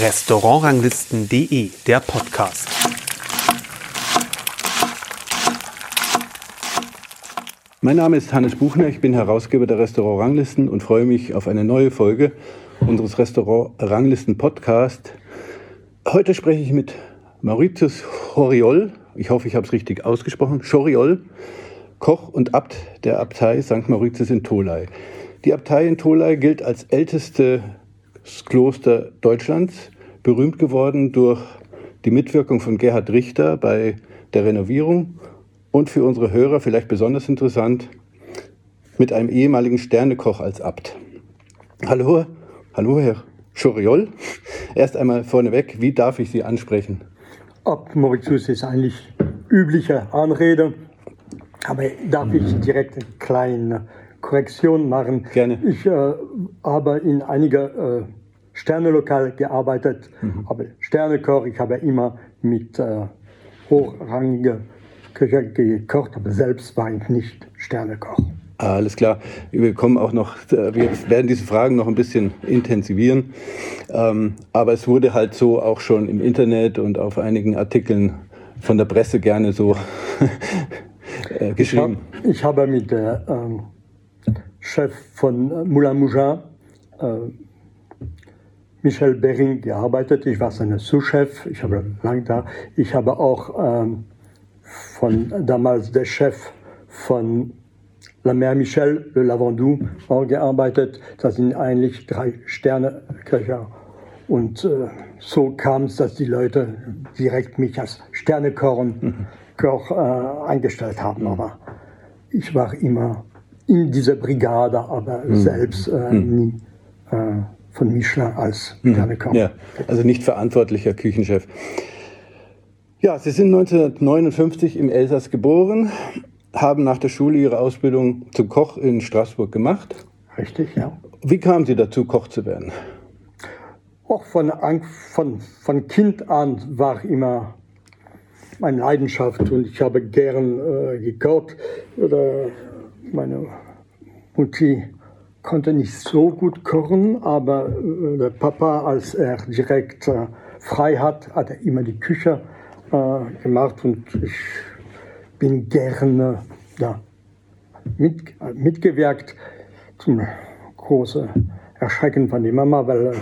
Restaurantranglisten.de, der Podcast. Mein Name ist Hannes Buchner, ich bin Herausgeber der Restaurant Ranglisten und freue mich auf eine neue Folge unseres Restaurant Ranglisten Podcast. Heute spreche ich mit Mauritius Horiol, ich hoffe, ich habe es richtig ausgesprochen, Choriol, Koch und Abt der Abtei St. Mauritius in Tolai. Die Abtei in Tolai gilt als ältestes Kloster Deutschlands, berühmt geworden durch die Mitwirkung von Gerhard Richter bei der Renovierung und für unsere Hörer vielleicht besonders interessant mit einem ehemaligen Sternekoch als Abt. Hallo, hallo Herr Choriol. Erst einmal vorneweg, wie darf ich Sie ansprechen? Abt Mauritius ist eigentlich übliche Anrede, aber darf ich direkt eine kleine Korrektion machen? Gerne. Ich äh, habe in einiger äh, Sternelokal gearbeitet, mhm. habe Sternekoch, ich habe immer mit äh, hochrangigen Köcher gekocht, aber selbst war ich nicht Sternekoch. Alles klar. Wir kommen auch noch, äh, wir werden diese Fragen noch ein bisschen intensivieren. Ähm, aber es wurde halt so auch schon im Internet und auf einigen Artikeln von der Presse gerne so äh, geschrieben. Ich, hab, ich, habe mit der ähm, Chef von Moulin Mougin, äh, Michel Bering, gearbeitet. Ich war seine Sous-Chef. Ich habe lange da. Ich habe auch ähm, von damals der Chef von La Mère Michel, Le Lavandou, gearbeitet. Das sind eigentlich drei Sterneköcher. Und äh, so kam es, dass die Leute direkt mich als Sternekoch mhm. äh, eingestellt haben. Aber ich war immer in dieser Brigade, aber mhm. selbst äh, mhm. nie äh, von Michelin als mhm. Sternekoch. Ja, also nicht verantwortlicher Küchenchef. Ja, Sie sind 1959 im Elsass geboren, haben nach der Schule Ihre Ausbildung zum Koch in Straßburg gemacht. Richtig, ja. Wie kamen Sie dazu, Koch zu werden? Auch von, von, von Kind an war immer meine Leidenschaft und ich habe gern äh, gekocht. Oder meine Mutti konnte nicht so gut kochen, aber äh, der Papa, als er direkt äh, frei hat, hat er immer die Küche äh, gemacht und ich bin gerne ja, mit, mitgewirkt zum großen Erschrecken von der Mama, weil äh,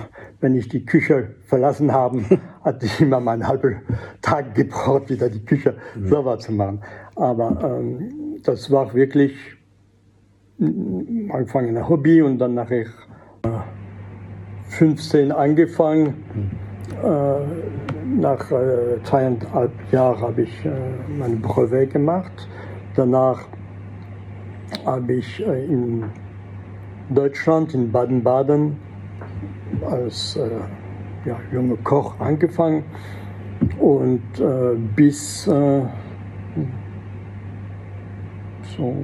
wenn ich die Küche verlassen habe, hat die immer mal einen halben Tag gebraucht, wieder die Küche mhm. sauber zu machen. Aber ähm, das war wirklich am Anfang ein Hobby und dann nachher äh, 15 angefangen. Mhm. Äh, nach äh, zweieinhalb Jahren habe ich äh, mein Brevet gemacht. Danach habe ich äh, in Deutschland, in Baden-Baden, als äh, ja, junger Koch angefangen und äh, bis äh, so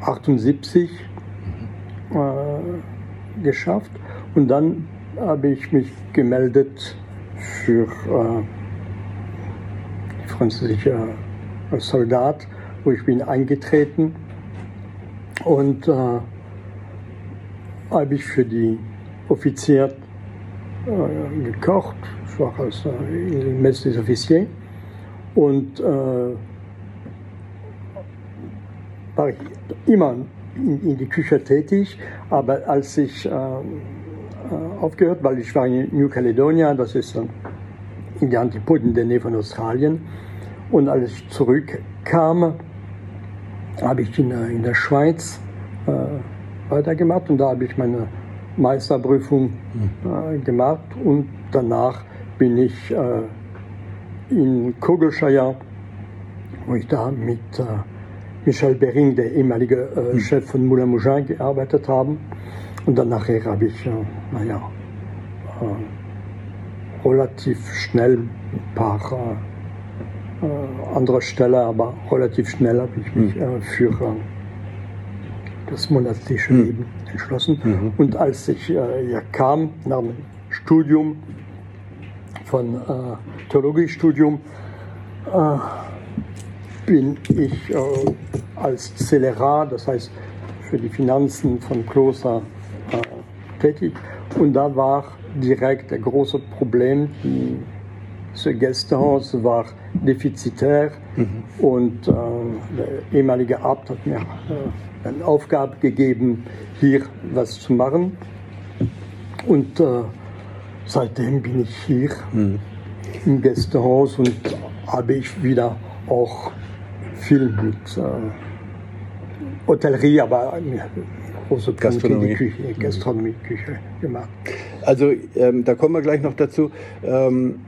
78 äh, geschafft. Und dann habe ich mich gemeldet für äh, französische Soldat, wo ich bin eingetreten. Und äh, habe ich für die Offizier äh, gekocht. Ich war als äh, Messe des Officiers und äh, war ich immer in, in, die Küche tätig, aber als ich äh, äh, aufgehört, weil ich war in New Caledonia, das ist in die Antipoden der Nähe von Australien. Und als ich zurückkam, habe ich in, in der Schweiz äh, weitergemacht. Und da habe ich meine Meisterprüfung äh, gemacht. Und danach bin ich äh, in Kogelscheier, wo ich da mit äh, Michel Bering, der ehemalige äh, hm. Chef von Moulin Mougin, gearbeitet habe. Und dann nachher habe ich, äh, naja, äh, relativ schnell ein paar äh, äh andere Stellen, aber relativ schnell habe ich mich für äh, das monatliche mhm. Leben entschlossen. Mhm. Und als ich hier kam, nach dem Studium, von Theologiestudium, bin ich als Celerat, das heißt für die Finanzen von Kloster äh, tätig. Und da war direkt ein großes Problem. Das Gästehaus war defizitär mhm. und äh, der ehemalige Abt hat mir äh, eine Aufgabe gegeben, hier was zu machen. Und äh, seitdem bin ich hier mhm. im Gästehaus und habe ich wieder auch viel mit äh, Hotellerie, aber große Gastronomie. Küche, Gastronomie, Küche gemacht. Also ähm, da kommen wir gleich noch dazu. Ähm,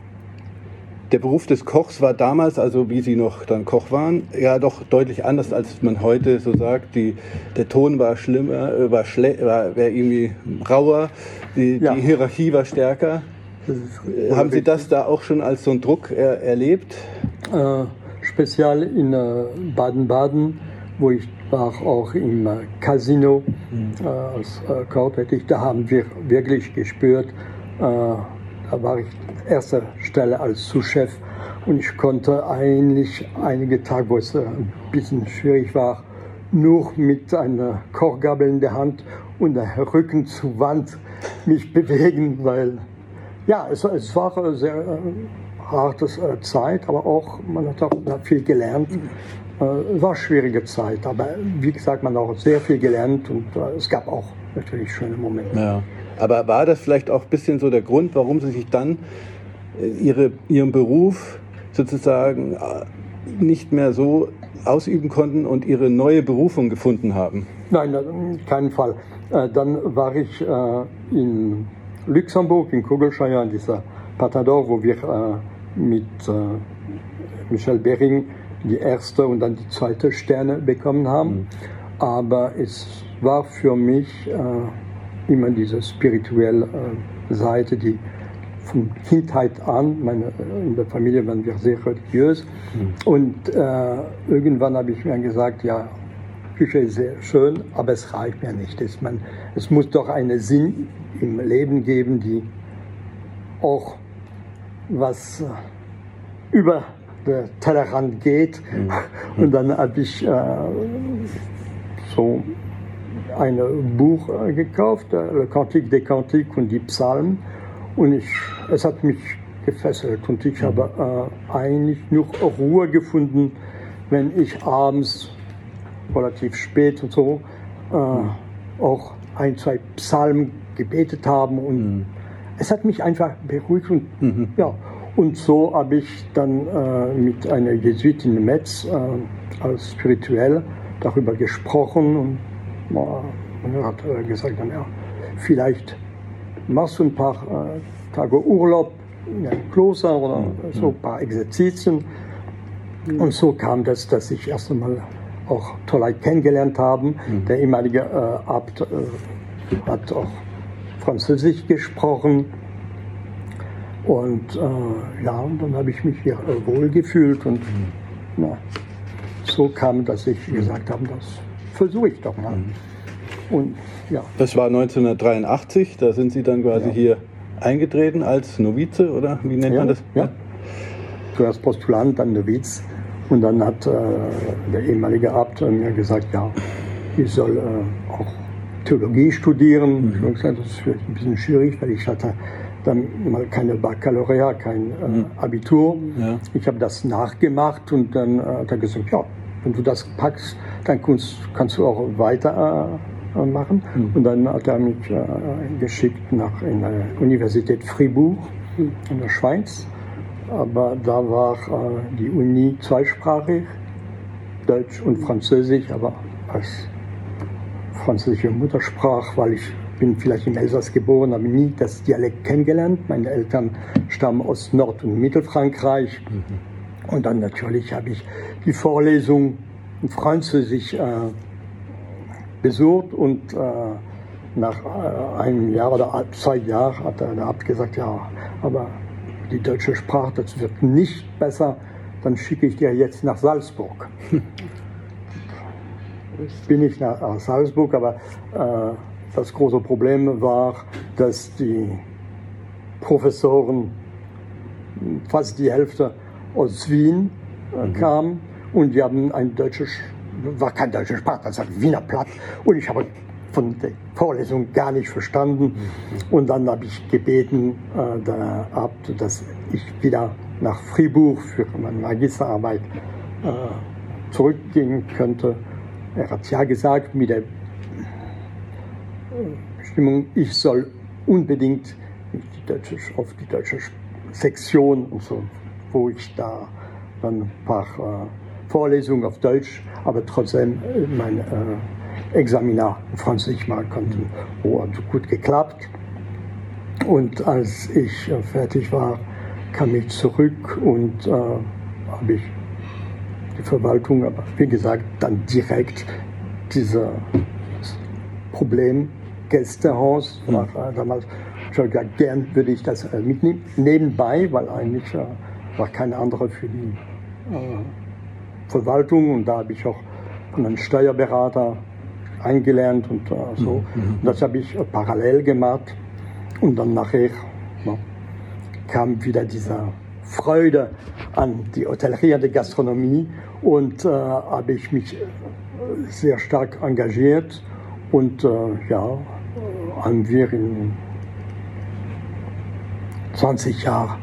der Beruf des Kochs war damals, also wie Sie noch dann Koch waren, ja doch deutlich anders, als man heute so sagt. Die, der Ton war schlimmer, äh, war, war, war irgendwie rauer, die, ja. die Hierarchie war stärker. Haben Sie das da auch schon als so einen Druck er, erlebt? Äh, speziell in äh, Baden-Baden, wo ich war auch im äh, Casino mhm. äh, als Koch tätig. Da haben wir wirklich gespürt, da war ich erster Stelle als Sous-Chef und ich konnte eigentlich einige Tage, wo es ein bisschen schwierig war, nur mit einer Kochgabel in der Hand und der Rücken zur Wand mich bewegen, weil ja, es, es war sehr äh, harte äh, Zeit, aber auch man hat auch viel gelernt. Äh, es war eine schwierige Zeit, aber wie gesagt, man hat auch sehr viel gelernt und äh, es gab auch natürlich schöne Momente. Ja. Aber war das vielleicht auch ein bisschen so der Grund, warum Sie sich dann äh, ihre, Ihren Beruf sozusagen äh, nicht mehr so ausüben konnten und Ihre neue Berufung gefunden haben? Nein, keinen Fall. Äh, dann war ich in Luxemburg, in Kugelscheier, in dieser Patador, wo wir mit Michel Bering die erste und dann die zweite Sterne bekommen haben. Mhm. Aber es war für mich immer diese spirituelle äh, Seite, die von Kindheit an, meine, äh, in der Familie waren wir sehr religiös. Mhm. Und äh, irgendwann habe ich mir gesagt, ja, Küche ist sehr schön, aber es reicht mir nicht. Es, man, es muss doch einen Sinn im Leben geben, die auch was äh, über den Tellerrand geht. Mhm. Und dann habe ich äh, so ein Buch äh, gekauft, äh, Le Cantique des Cantiques und die Psalmen. Und ich, es hat mich gefesselt und ich habe äh, eigentlich nur Ruhe gefunden, wenn ich abends relativ spät und so äh, auch ein, zwei Psalmen gebetet habe und mhm. Es hat mich einfach beruhigt und mhm. ja. Und so habe ich dann äh, mit einer Jesuitin Metz äh, als spirituell darüber gesprochen und man hat äh, gesagt, ja, vielleicht machst du ein paar äh, Tage Urlaub in einem Kloster oder mhm. so ein paar Exerzitien. Und so kam das, dass ich erst einmal auch Tolleit kennengelernt habe. Mhm. Der ehemalige äh, Abt äh, hat auch Französisch gesprochen. Und äh, ja, und dann habe ich mich hier äh, wohl gefühlt und mhm. na, so kam, dass ich gesagt habe, das versuche ich doch mal. Mhm. Und, ja. Das war 1983, da sind Sie dann quasi ja. hier eingetreten als Novize oder wie nennt ja, man das? Ja. Zuerst Postulant, dann Noviz. Und dann hat äh, der ehemalige Abt mir gesagt, ja, ich soll äh, Theologie studieren. Mhm. Ich habe gesagt, das ist vielleicht ein bisschen schwierig, weil ich hatte dann mal keine Baccalaureat, kein äh, mhm. Abitur. Ja. Ich habe das nachgemacht und dann äh, hat er gesagt, ja, wenn du das packst, dann kannst, kannst du auch weiter äh, machen. Mhm. Und dann hat er mich äh, geschickt nach in der Universität Fribourg mhm. in der Schweiz. Aber da war äh, die Uni zweisprachig, Deutsch und Französisch, aber als französische Muttersprache, weil ich bin vielleicht im Elsass geboren, habe nie das Dialekt kennengelernt. Meine Eltern stammen aus Nord- und Mittelfrankreich. Mhm. Und dann natürlich habe ich die Vorlesung in Französisch äh, besucht und äh, nach äh, einem Jahr oder zwei Jahren hat er Abt gesagt, ja, aber die deutsche Sprache, das wird nicht besser, dann schicke ich dir jetzt nach Salzburg. Bin ich nach Salzburg, aber äh, das große Problem war, dass die Professoren, fast die Hälfte aus Wien äh, mhm. kamen und die haben ein deutsches war kein deutscher Sprach, das war Wiener Platt. Und ich habe von der Vorlesung gar nicht verstanden. Und dann habe ich gebeten, äh, der Abt, dass ich wieder nach Fribourg für meine Magisterarbeit äh, zurückgehen könnte. Er hat ja gesagt, mit der Bestimmung, ich soll unbedingt die deutsche, auf die deutsche Sektion und so, wo ich da dann ein paar äh, Vorlesungen auf Deutsch, aber trotzdem äh, mein äh, Examinar in Französisch machen konnte. Oh, hat gut geklappt. Und als ich äh, fertig war, kam ich zurück und äh, habe ich die Verwaltung, aber wie gesagt, dann direkt dieser Problem Gästehaus war äh, damals schon gesagt, gern würde ich das äh, mitnehmen. Nebenbei, weil eigentlich äh, war keine andere für die äh, Verwaltung und da habe ich auch von einem Steuerberater eingelernt und so. Mhm. Und das habe ich parallel gemacht und dann nachher ja, kam wieder diese Freude an die Hotellerie, an die Gastronomie und äh, habe ich mich sehr stark engagiert und ja, haben wir in 20 Jahren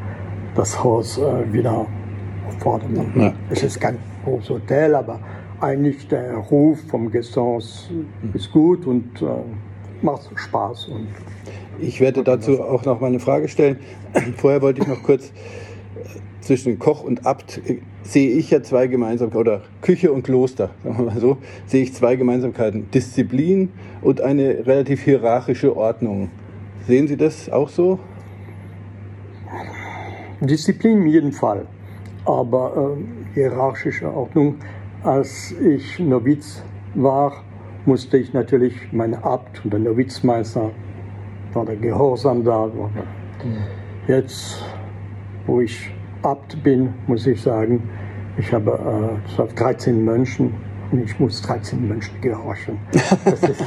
das Haus äh, wieder auf Vordermann. Ja. Es ist kein großes Hotel, aber eigentlich der Ruf vom Gästehaus ist gut und äh, macht Spaß. Und ich werde dazu auch noch mal eine Frage stellen. Vorher wollte ich noch kurz äh, zwischen Koch und Abt äh, sehe ich ja zwei Gemeinsamkeiten, oder Küche und Kloster, sagen wir mal so, sehe ich zwei Gemeinsamkeiten. Disziplin und eine relativ hierarchische Ordnung. Sehen Sie das auch so? Disziplin in jedem Fall, aber äh, hierarchische Ordnung. Als ich Noviz war, musste ich natürlich meine Abt und der Novizmeister, war der Gehorsam da. Jetzt, wo ich Abt bin, muss ich sagen, ich habe äh, 13 Mönchen und ich muss 13 Mönchen gehorchen.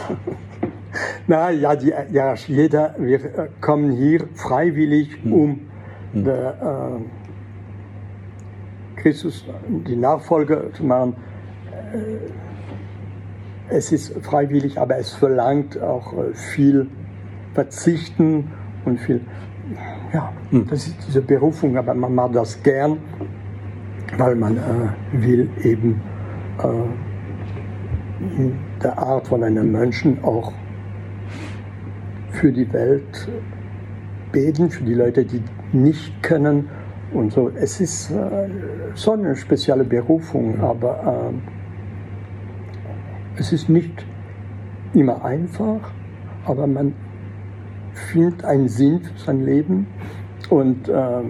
na ja, die, ja, jeder, wir äh, kommen hier freiwillig, mhm. um hm. der, äh, Christus die Nachfolge zu machen. Äh, es ist freiwillig, aber es verlangt auch äh, viel Verzichten und viel, ja, hm. das ist diese Berufung, aber man macht das gern, weil man äh, will eben äh, in der Art von einem Menschen auch für die Welt beten, für die Leute, die nicht können und so. Es ist äh, so eine spezielle Berufung, aber äh, es ist nicht immer einfach, aber man findet einen Sinn für sein Leben und äh,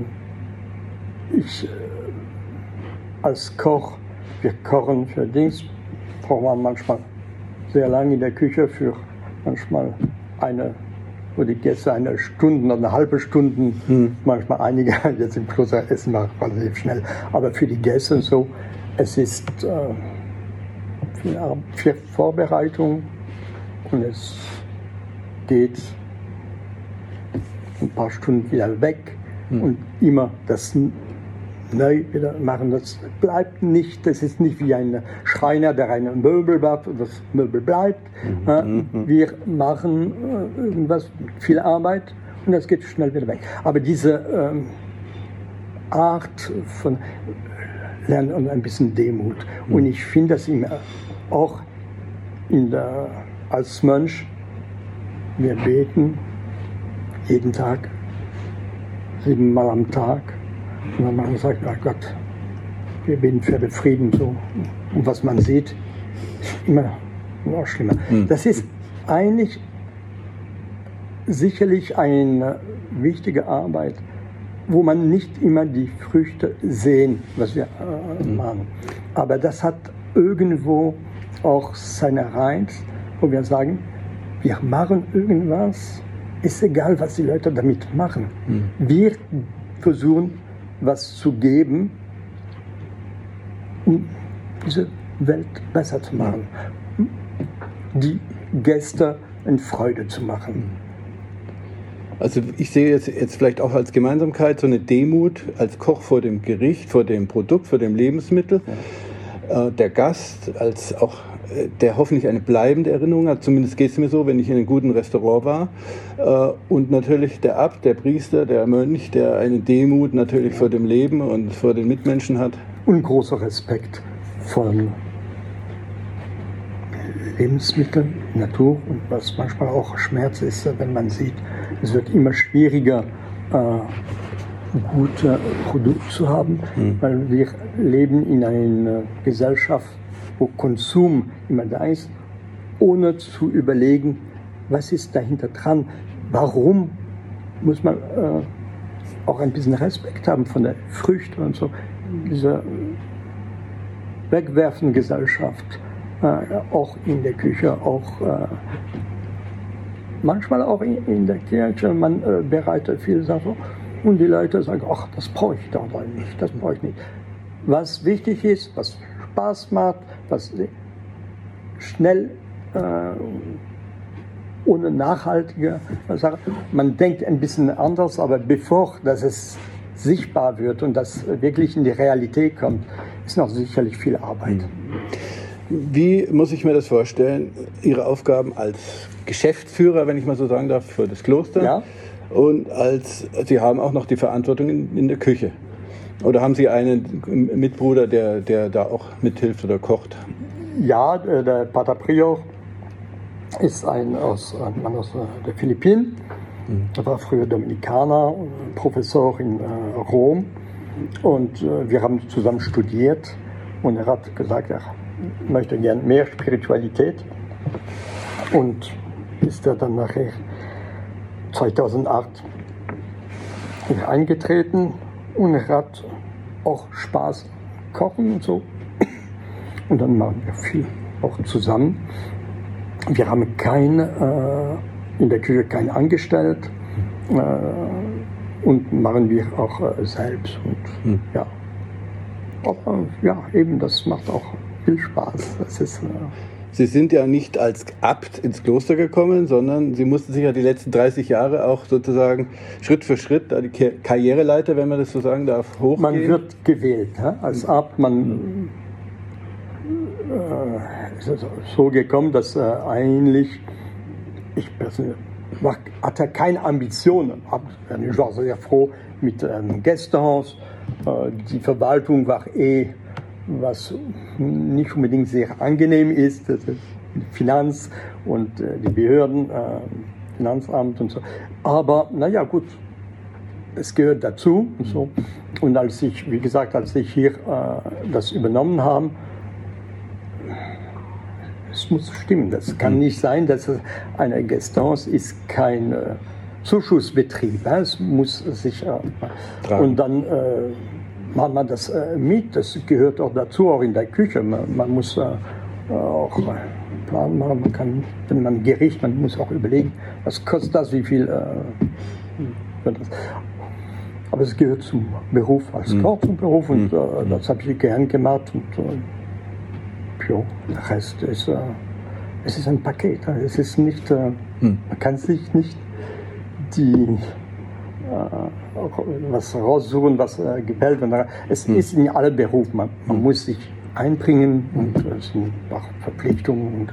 ich äh, als Koch, wir kochen für Dings, braucht man manchmal sehr lange in der Küche für manchmal eine wo die Gäste eine Stunde oder eine halbe Stunde, hm. manchmal einige, jetzt im Kloster essen wir relativ schnell, aber für die Gäste und so, es ist äh, viel, viel Vorbereitung und es geht ein paar Stunden wieder weg hm. und immer das neu wieder machen. Das bleibt nicht, das ist nicht wie ein Schreiner, der ein Möbel baut und das Möbel bleibt. Mhm. mhm. Wir machen äh, irgendwas, viel Arbeit und das geht schnell wieder weg. Aber diese ähm, Art von Lernen und ein bisschen Demut. Mhm. Und ich finde das immer auch in der, als Mönch, wir beten jeden Tag, siebenmal am Tag und wenn man sagt, ach Gott, wir beten für den Frieden so. Und was man sieht, ist immer noch schlimmer. Mhm. Das ist eigentlich sicherlich eine wichtige Arbeit, wo man nicht immer die Früchte sehen, was wir äh, hm. machen. Aber das hat irgendwo auch seine Reiz, wo wir sagen, wir machen irgendwas, ist egal, was die Leute damit machen. Mhm. Wir versuchen was zu geben, um diese Welt besser zu machen, die Gäste in Freude zu machen. Also ich sehe jetzt, jetzt vielleicht auch als Gemeinsamkeit so eine Demut als Koch vor dem Gericht, vor dem Produkt, vor dem Lebensmittel. äh, der Gast als auch der hoffentlich eine bleibende Erinnerung hat. Zumindest geht es mir so, wenn ich in einem guten Restaurant war. Äh, und natürlich der Abt, der Priester, der Mönch, der eine Demut natürlich vor dem Leben und vor den Mitmenschen hat. Und großer Respekt vor Lebensmitteln, Natur und was manchmal auch Schmerz ist, wenn man sieht, es wird immer schwieriger, gute Produkte zu haben, mhm. weil wir leben in einer Gesellschaft, wo Konsum immer da ist, ohne zu überlegen, was ist dahinter dran, warum muss man äh, auch ein bisschen Respekt haben von der Früchte und so. Diese wegwerfende Gesellschaft, äh, auch in der Küche, auch äh, manchmal auch in, in, der Kirche, man äh, bereitet viele Sachen und die Leute sagen, ach, das brauche ich doch nicht, das brauche ich nicht. Was wichtig ist, was Spaß macht, was schnell äh, ohne nachhaltige Sache. Man denkt ein bisschen anders, aber bevor dass es sichtbar wird und das wirklich in die Realität kommt, ist noch sicherlich viel Arbeit. Wie muss ich mir das vorstellen? Ihre Aufgaben als Geschäftsführer, wenn ich mal so sagen darf, für das Kloster? Ja und als, Sie haben auch noch die Verantwortung in, in der Küche. Oder haben Sie einen Mitbruder, der, der da auch mithilft oder kocht? Ja, der Pater Prior ist ein aus, ein Mann aus äh, der Philippinen. Mhm. Er war früher Dominikaner, Professor in äh, Rom. Und äh, wir haben zusammen studiert. Und er hat gesagt, er möchte gern mehr Spiritualität. Und ist er dann nachher 2008 eingetreten und hat auch Spaß kochen und so. Und dann machen wir viel auch zusammen. Wir haben keine, äh, in der Küche keinen angestellt äh, und machen wir auch äh, selbst. Und, hm. ja. Aber ja, eben, das macht auch viel Spaß. Das ist, äh, Sie sind ja nicht als Abt ins Kloster gekommen, sondern Sie mussten sich ja die letzten 30 Jahre auch sozusagen Schritt für Schritt die Karriereleiter, wenn man das so sagen darf, hochgehen. Man wird gewählt ja? als Abt. Man äh, ist so gekommen, dass äh, eigentlich ich persönlich hatte keine Ambitionen. Ich war sehr froh mit einem Gästehaus. Äh, die Verwaltung war eh was nicht unbedingt sehr angenehm ist, Finanz und äh, die Behörden, äh, Finanzamt und so. Aber naja, gut, es gehört dazu und so. Und als ich, wie gesagt, als ich hier äh, das übernommen habe, es muss stimmen. Das kann mhm. nicht sein, dass eine Gestance ist kein Zuschussbetrieb. Es muss sich und dann macht man das äh, mit. Das gehört auch dazu, auch in der Küche. Man, man muss äh, auch äh, Plan machen. Man kann, wenn man Gericht, man muss auch überlegen, was kostet das, wie viel. Äh, das. Aber es gehört zum Beruf, als mhm. Koch zum Beruf und mhm. äh, das habe ich gern gemacht. Und äh, ja, der Rest ist, äh, es ist ein Paket. Es ist nicht, äh, mhm. man kann sich nicht die was raussuchen, was äh, gefällt. Es hm. ist in allen Berufen. Man, man hm. muss sich einbringen und es sind auch Verpflichtungen. Und,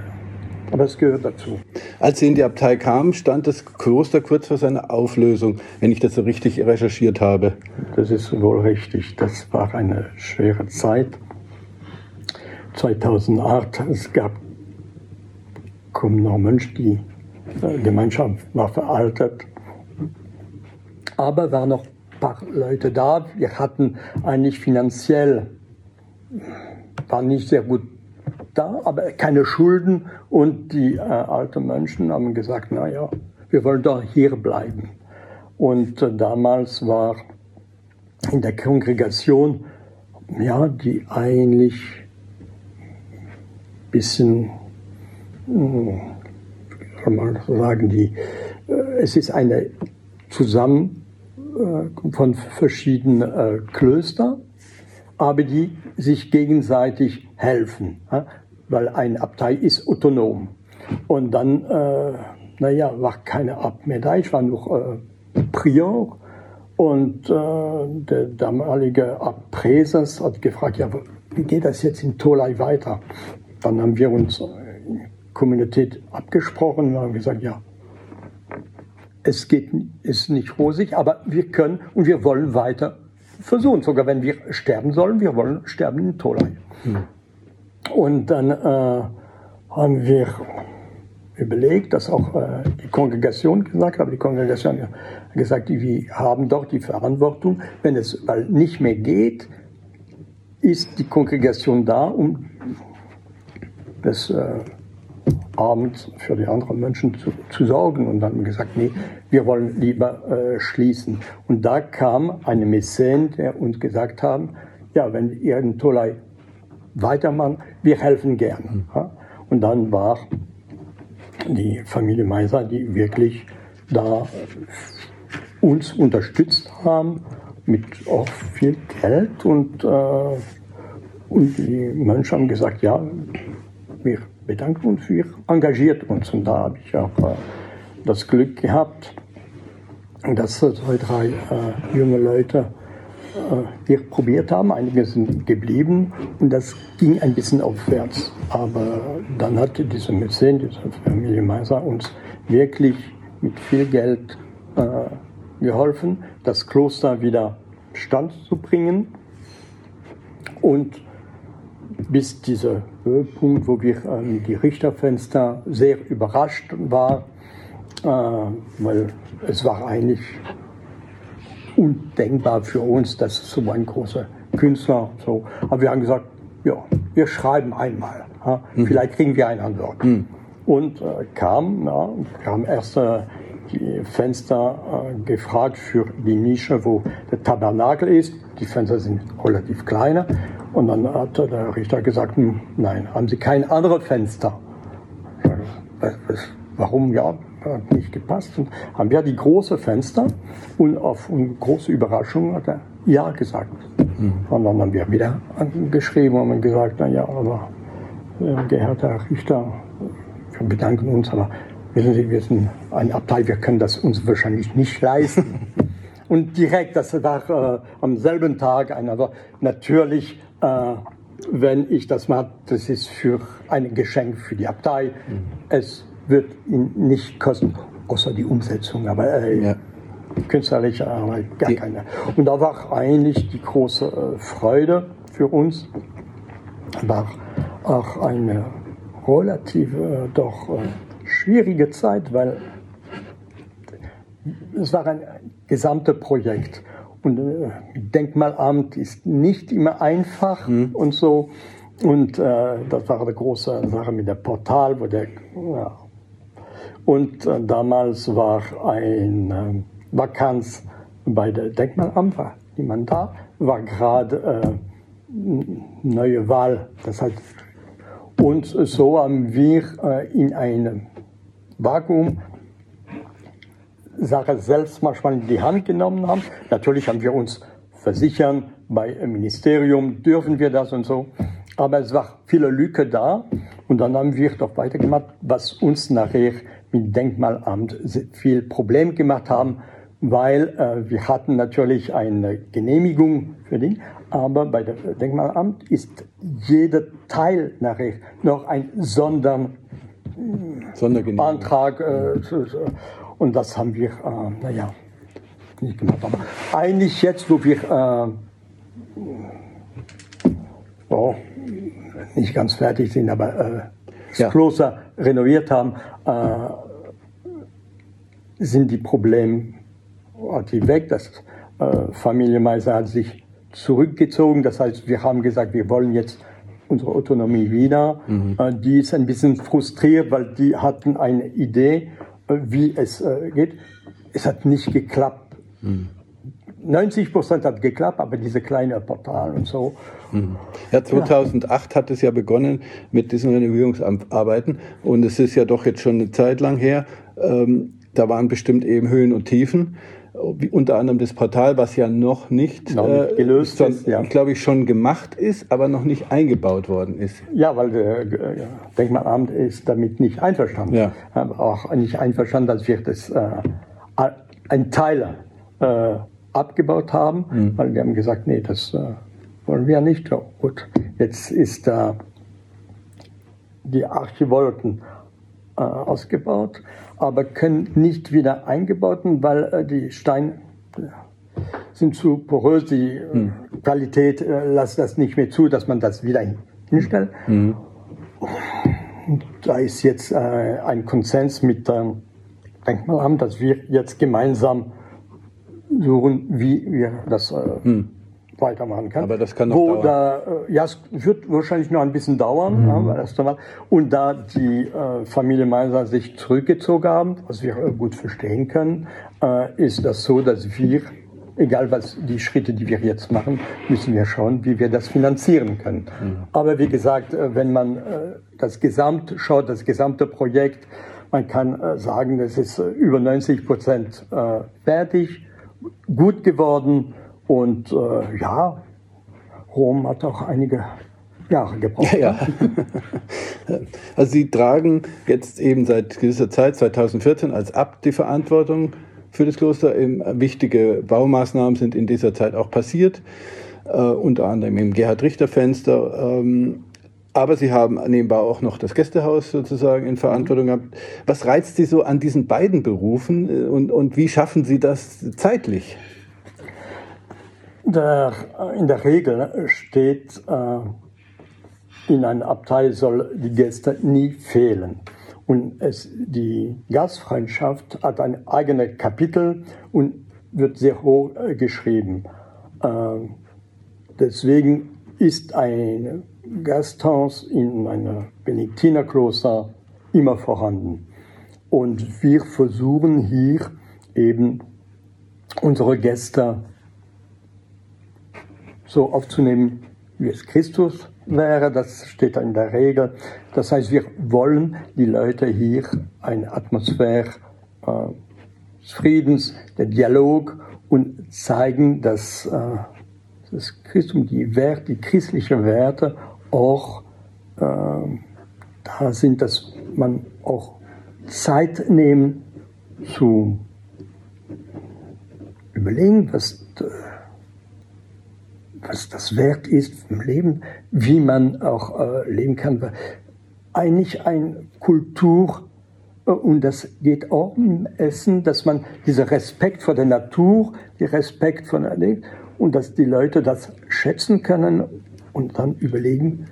aber es gehört dazu. Als Sie in die Abtei kamen, stand das Kloster kurz vor seiner Auflösung, wenn ich das so richtig recherchiert habe. Das ist wohl richtig. Das war eine schwere Zeit. 2008, es gab kaum noch Menschen, die äh, Gemeinschaft war veraltet. Aber waren noch ein paar Leute da. Wir hatten eigentlich finanziell, war nicht sehr gut da, aber keine Schulden. Und die äh, alten Menschen haben gesagt, naja, wir wollen doch hier bleiben. Und äh, damals war in der Kongregation, ja, die eigentlich bisschen, hm, kann man sagen, die, äh, es ist eine zusammen äh, von verschiedenen äh, Klöstern, aber die sich gegenseitig helfen, weil ein Abtei ist autonom. Und dann, äh, naja, war keine Abt mehr da, ich war noch Prior und der damalige Abt Präses hat gefragt, ja, wie geht das jetzt in Tolai weiter? Dann haben wir uns in Kommunität abgesprochen und haben gesagt, ja, es geht, ist nicht rosig, aber wir können und wir wollen weiter versuchen. Sogar wenn wir sterben sollen, wir wollen sterben in Tolai. Hm. Und dann äh, haben wir überlegt, dass auch äh, die Kongregation gesagt hat, die Kongregation hat gesagt, wir haben doch die Verantwortung, wenn es nicht mehr geht, ist die Kongregation da, um das äh, Abend für die anderen Menschen zu, zu, sorgen. Und dann haben wir gesagt, nee, wir wollen lieber äh, schließen. Und da kam eine Mäzen, der uns gesagt haben, ja, wenn ihr in Tolai weitermachen, wir helfen gern. Ja? Und dann war die Familie Meiser, die wirklich da uns unterstützt haben mit auch viel Geld und, äh, und die Menschen haben gesagt, ja, wir bedanken uns, wir engagiert uns und da habe ich auch äh, das Glück gehabt, dass zwei, drei äh, junge Leute äh, wir probiert haben. Einige sind geblieben und das ging ein bisschen aufwärts. Aber dann hat diese Mäzen, diese Familie Meiser, uns wirklich mit viel Geld äh, geholfen, das Kloster wieder Stand zu bringen. Und bis dieser Höhepunkt, wo wir ähm, die Richterfenster sehr überrascht waren, äh, weil es war eigentlich undenkbar für uns, dass so ein großer Künstler so. Aber wir haben gesagt, ja, wir schreiben einmal. Ja, mhm. Vielleicht kriegen wir eine Antwort. Mhm. Und äh, kam, ja, wir haben erst äh, die Fenster äh, gefragt für die Nische, wo der Tabernakel ist. Die Fenster sind relativ kleiner. Und dann hat der Richter gesagt, hm, nein, haben Sie kein anderes Fenster? Warum? Ja, hat nicht gepasst. Und haben wir die große Fenster und auf eine große Überraschung hat er Ja gesagt. Mhm. Und dann haben wir wieder geschrieben und gesagt, na ja, aber äh, geehrter Richter, wir bedanken uns, aber wissen Sie, wir sind ein Abteil, wir können das uns wahrscheinlich nicht leisten. und direkt, das war äh, am selben Tag, einer, natürlich, äh, wenn ich das mache, das ist für ein Geschenk für die Abtei. Mhm. Es wird ihn nicht kosten, außer die Umsetzung. Aber äh, ja. künstlerische Arbeit gar die. keine. Und da war eigentlich die große äh, Freude für uns, war auch eine relativ äh, doch äh, schwierige Zeit, weil es war ein gesamtes Projekt. Und äh, Denkmalamt ist nicht immer einfach mhm. und so. Und äh, das war eine große Sache mit dem Portal, wo der ja, und äh, damals war eine äh, Vakanz bei der Denkmalamt, war niemand da, war gerade äh, neue Wahl. Das heißt, und so haben wir äh, in einem Vakuum Sache selbst manchmal in die Hand genommen haben. Natürlich haben wir uns versichern, bei im Ministerium dürfen wir das und so. Aber es war viele Lücke da. Und dann haben wir doch weitergemacht, was uns nachher mit Denkmalamt viel Problem gemacht haben, weil äh, wir hatten natürlich eine Genehmigung für den, aber bei der Denkmalamt ist jeder Teil nachher noch ein Sondern Antrag äh, und das haben wir, äh, naja, nicht gemacht. Aber eigentlich jetzt, wo wir äh, oh, nicht ganz fertig sind, aber äh, das ja. Kloster renoviert haben, äh, sind die Probleme die weg. Das äh, Familie Meiser hat sich zurückgezogen. Das heißt, wir haben gesagt, wir wollen jetzt unsere Autonomie wieder. Mhm. Äh, die ist ein bisschen frustriert, weil die hatten eine Idee, äh, wie es äh, geht. Es hat nicht geklappt. Mhm. 90 Prozent hat geklappt, aber diese kleine Portal und so. Mhm. Ja, 2008 ja. hat es ja begonnen mit diesen Renovierungsarbeiten und es ist ja doch jetzt schon eine Zeit lang her. Ähm, da waren bestimmt eben Höhen und Tiefen. Unter anderem das Portal, was ja noch nicht, noch nicht äh, gelöst äh, ist, ja. glaube ich, schon gemacht ist, aber noch nicht eingebaut worden ist. Ja, weil der äh, Denkmalamt ist damit nicht einverstanden. Ja. Auch nicht einverstanden, dass wir das äh, ein Teil äh, abgebaut haben, mhm. weil wir haben gesagt, nee, das wollen wir nicht. Gut, jetzt ist da die Archivolten ausgebaut, aber können nicht wieder eingebaut werden, weil äh, die Steine sind zu porös, die hm. Qualität äh, lässt das nicht mehr zu, dass man das wieder hinstellt. Hm. Da ist jetzt äh, ein Konsens mit dem Denkmalamt, dass wir jetzt gemeinsam suchen, wie wir das äh, hm. Weitermachen können. Aber das kann noch Wo dauern. Da, äh, ja, es wird wahrscheinlich noch ein bisschen dauern. Mhm. Ja, das und da die äh, Familie Meiser sich zurückgezogen haben, was wir äh, gut verstehen können, äh, ist das so, dass wir egal was die Schritte, die wir jetzt machen, müssen wir schauen, wie wir das finanzieren können. Mhm. Aber wie gesagt, äh, wenn man das Gesamt schaut, das gesamte Projekt, man kann sagen, es ist über 90 Prozent fertig gut geworden und äh, ja, Rom hat auch einige Jahre gebraucht. Ja, ja. Also Sie tragen jetzt eben seit gewisser Zeit, 2014, als Abt die Verantwortung für das Kloster. Wichtige Baumaßnahmen sind in dieser Zeit auch passiert, äh, unter anderem im Gerhard Richter Fenster. Ähm, aber Sie haben nebenbei auch noch das Gästehaus sozusagen in Verantwortung gehabt. Was reizt Sie so an diesen beiden Berufen äh, und, und wie schaffen Sie das zeitlich? Der, in der Regel steht, äh, in einer Abtei soll die Gäste nie fehlen. Und es, die Gastfreundschaft hat ein eigenes Kapitel und wird sehr hoch äh, geschrieben. Äh, deswegen ist ein Gasthaus in einem Benediktinerkloster immer vorhanden. Und wir versuchen hier eben unsere Gäste so aufzunehmen, wie es Christus wäre. Das steht in der Regel. Das heißt, wir wollen die Leute hier eine Atmosphäre äh, des Friedens, der Dialog und zeigen, dass äh, das Christum, die Werte, die christlichen Werte auch äh, da sind, dass man auch Zeit nehmen zu überlegen, was, was das Wert ist im Leben, wie man auch äh, leben kann. Eigentlich eine Kultur, äh, und das geht auch im Essen, dass man dieser Respekt vor der Natur, der Respekt vor der und dass die Leute das schätzen können und dann überlegen,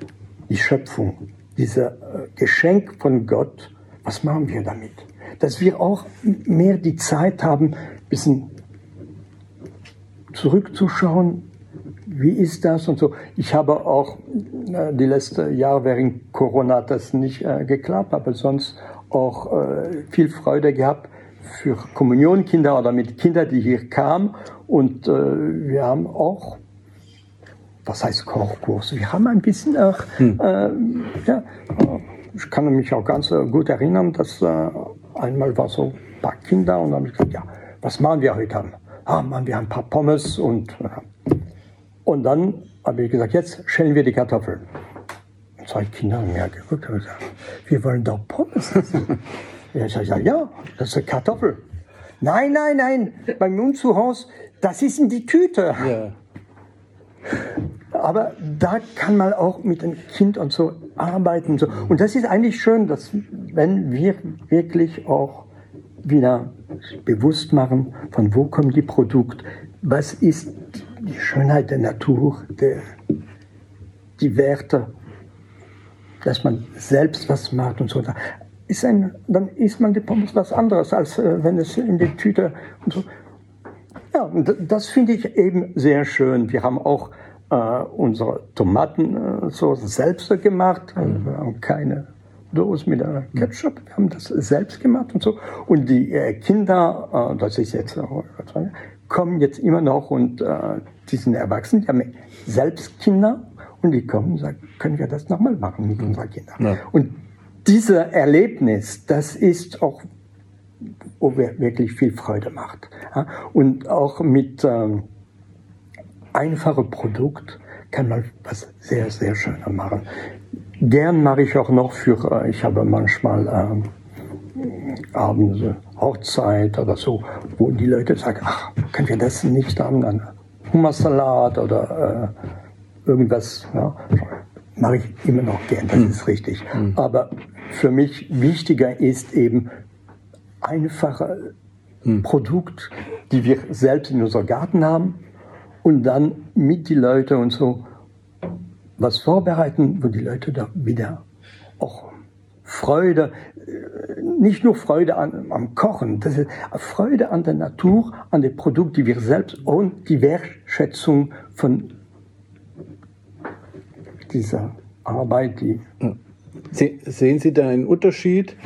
die Schöpfung, dieser äh, Geschenk von Gott, was machen wir damit? Dass wir auch mehr die Zeit haben, ein bisschen zurückzuschauen, wie ist das und so. Ich habe auch äh, die letzten Jahre während Corona das nicht äh, geklappt, aber sonst auch äh, viel Freude gehabt für Kommunionkinder oder mit Kindern, die hier kamen und wir haben auch, was heißt Kochkurs? Wir haben ein bisschen auch, hm. äh, ja, ich kann mich auch ganz gut erinnern, dass äh, einmal war so ein paar Kinder und dann habe ich gesagt, ja, was machen wir heute? Ah, machen wir ein paar Pommes und, äh, und dann habe ich gesagt, jetzt schälen wir die Kartoffeln. Und zwei Kinder haben mir geguckt und gesagt, wir wollen doch Pommes essen. ich sage, ja, das ist eine Kartoffel. Nein, nein, nein, bei uns zu Hause, das ist in die Tüte. Ja. Aber da kann man auch mit dem Kind und so arbeiten. So. Und das ist eigentlich schön, dass wenn wir wirklich auch wieder bewusst machen, von wo kommen die Produkte, was ist die Schönheit der Natur, der, die Werte, dass man selbst was macht und so ist ein, dann isst man die Pommes was anderes, als äh, wenn es in die Tüte und so. Ja, das finde ich eben sehr schön. Wir haben auch äh, unsere Tomatensauce äh, selbst gemacht. Mhm. Wir haben keine Dose mit äh, Ketchup. Wir haben das selbst gemacht und so. Und die äh, Kinder, äh, das ist jetzt kommen jetzt immer noch und äh, die sind erwachsen, die haben selbst Kinder und die kommen und sagen, können wir das nochmal machen mit unseren Kindern? Ja. Und dieser Erlebnis, das ist auch, wo wirklich viel Freude macht. Und auch mit ähm, einfachem Produkt kann man was sehr, sehr Schönes machen. Gern mache ich auch noch für, äh, ich habe manchmal ähm, abends Hochzeit oder so, wo die Leute sagen, ach, können wir das nicht haben, einen Hummersalat oder irgendwas, ja, mache ich immer noch gern, das ist richtig. Aber für mich wichtiger ist eben einfache Produkt, die wir selbst in unserem Garten haben und dann mit die Leute und so was vorbereiten, wo die Leute da wieder auch Freude, äh, nicht nur Freude an, am Kochen, das ist Freude an der Natur, an den Produkten, die wir selbst und die Wertschätzung von dieser Arbeit, die Sehen Sie da einen Unterschied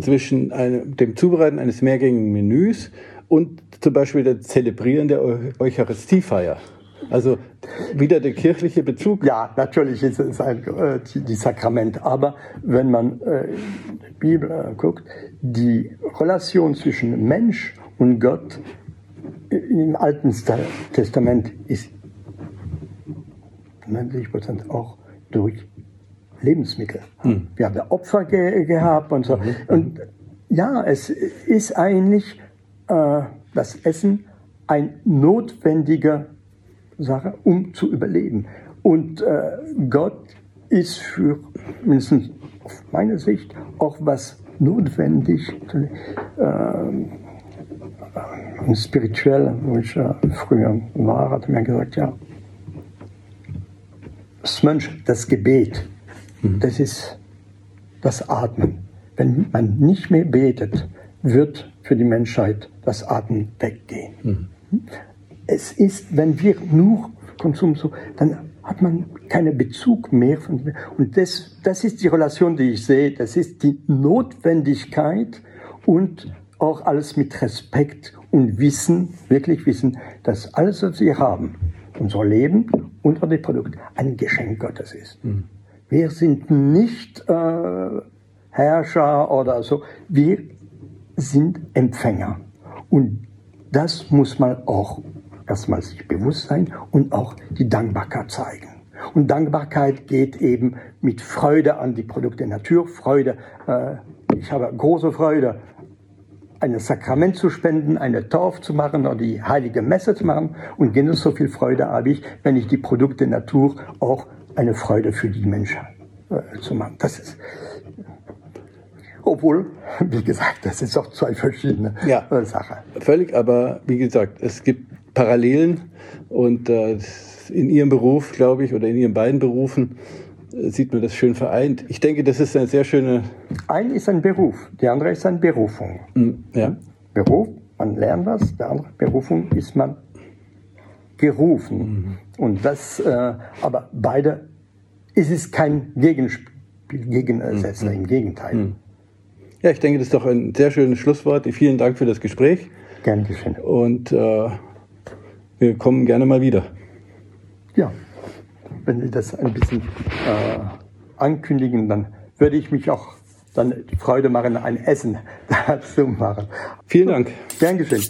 zwischen einem, dem Zubereiten eines mehrgängigen Menüs und zum Beispiel das Zelebrieren der Eucharistiefeier? Also wieder der kirchliche Bezug? Ja, natürlich ist es ein, äh, die, Sakrament. Aber wenn man äh, die Bibel äh, guckt, die Relation zwischen Mensch und Gott im Alten Testament ist 90 Prozent auch durch Lebensmittel. Hm. Wir haben Opfer ge gehabt und so. Mhm. Und ja, es ist eigentlich äh, das Essen ein notwendiger Sache, um zu überleben. Und äh, Gott ist für, mindestens auf meine Sicht, auch was notwendig, äh, spirituell, wo ich äh, früher war, hat mir gesagt, ja, das Mönch, das Gebet, mhm. das ist das Atmen. Wenn man nicht mehr betet, wird für die Menschheit das Atmen weggehen. Mhm es ist, wenn wir nur Konsum so, dann hat man keinen Bezug mehr. Von, und das, das ist die Relation, die ich sehe. Das ist die Notwendigkeit und auch alles mit Respekt und Wissen, wirklich Wissen, dass alles, was wir haben, unser Leben und die Produkte, ein Geschenk Gottes ist. Mhm. Wir sind nicht äh, Herrscher oder so, wir sind Empfänger. Und das muss man auch erstmal sich bewusst sein und auch die Dankbarkeit zeigen. Und Dankbarkeit geht eben mit Freude an die Produkte der Natur, Freude, äh, ich habe große Freude, ein Sakrament zu spenden, eine Taufe zu machen oder die heilige Messe zu machen. Und genauso viel Freude habe ich, wenn ich die Produkte der Natur auch eine Freude für die Menschen äh, zu machen. Das ist, obwohl, wie gesagt, das ist auch zwei verschiedene ja, äh, Sachen. Völlig, aber wie gesagt, es gibt Parallelen und äh, in Ihrem Beruf, glaube ich, oder in Ihren beiden Berufen äh, sieht man das schön vereint. Ich denke, das ist eine sehr schöne. Ein ist ein Beruf, die andere ist eine Berufung. Mm, ja. Beruf, man lernt was, der andere Berufung ist man gerufen. Mhm. Und das, äh, aber beide, ist es kein Gegenspiel, Gegensätze, mhm. im Gegenteil. Mhm. Ja, ich denke, das ist doch ein sehr schönes Schlusswort. Vielen Dank für das Gespräch. Gern geschehen. Und äh, wir kommen gerne mal wieder. Ja, wenn Sie das ein bisschen äh, ankündigen, dann würde ich mich auch dann Freude machen, ein Essen dazu machen. Vielen Dank. Gern geschehen.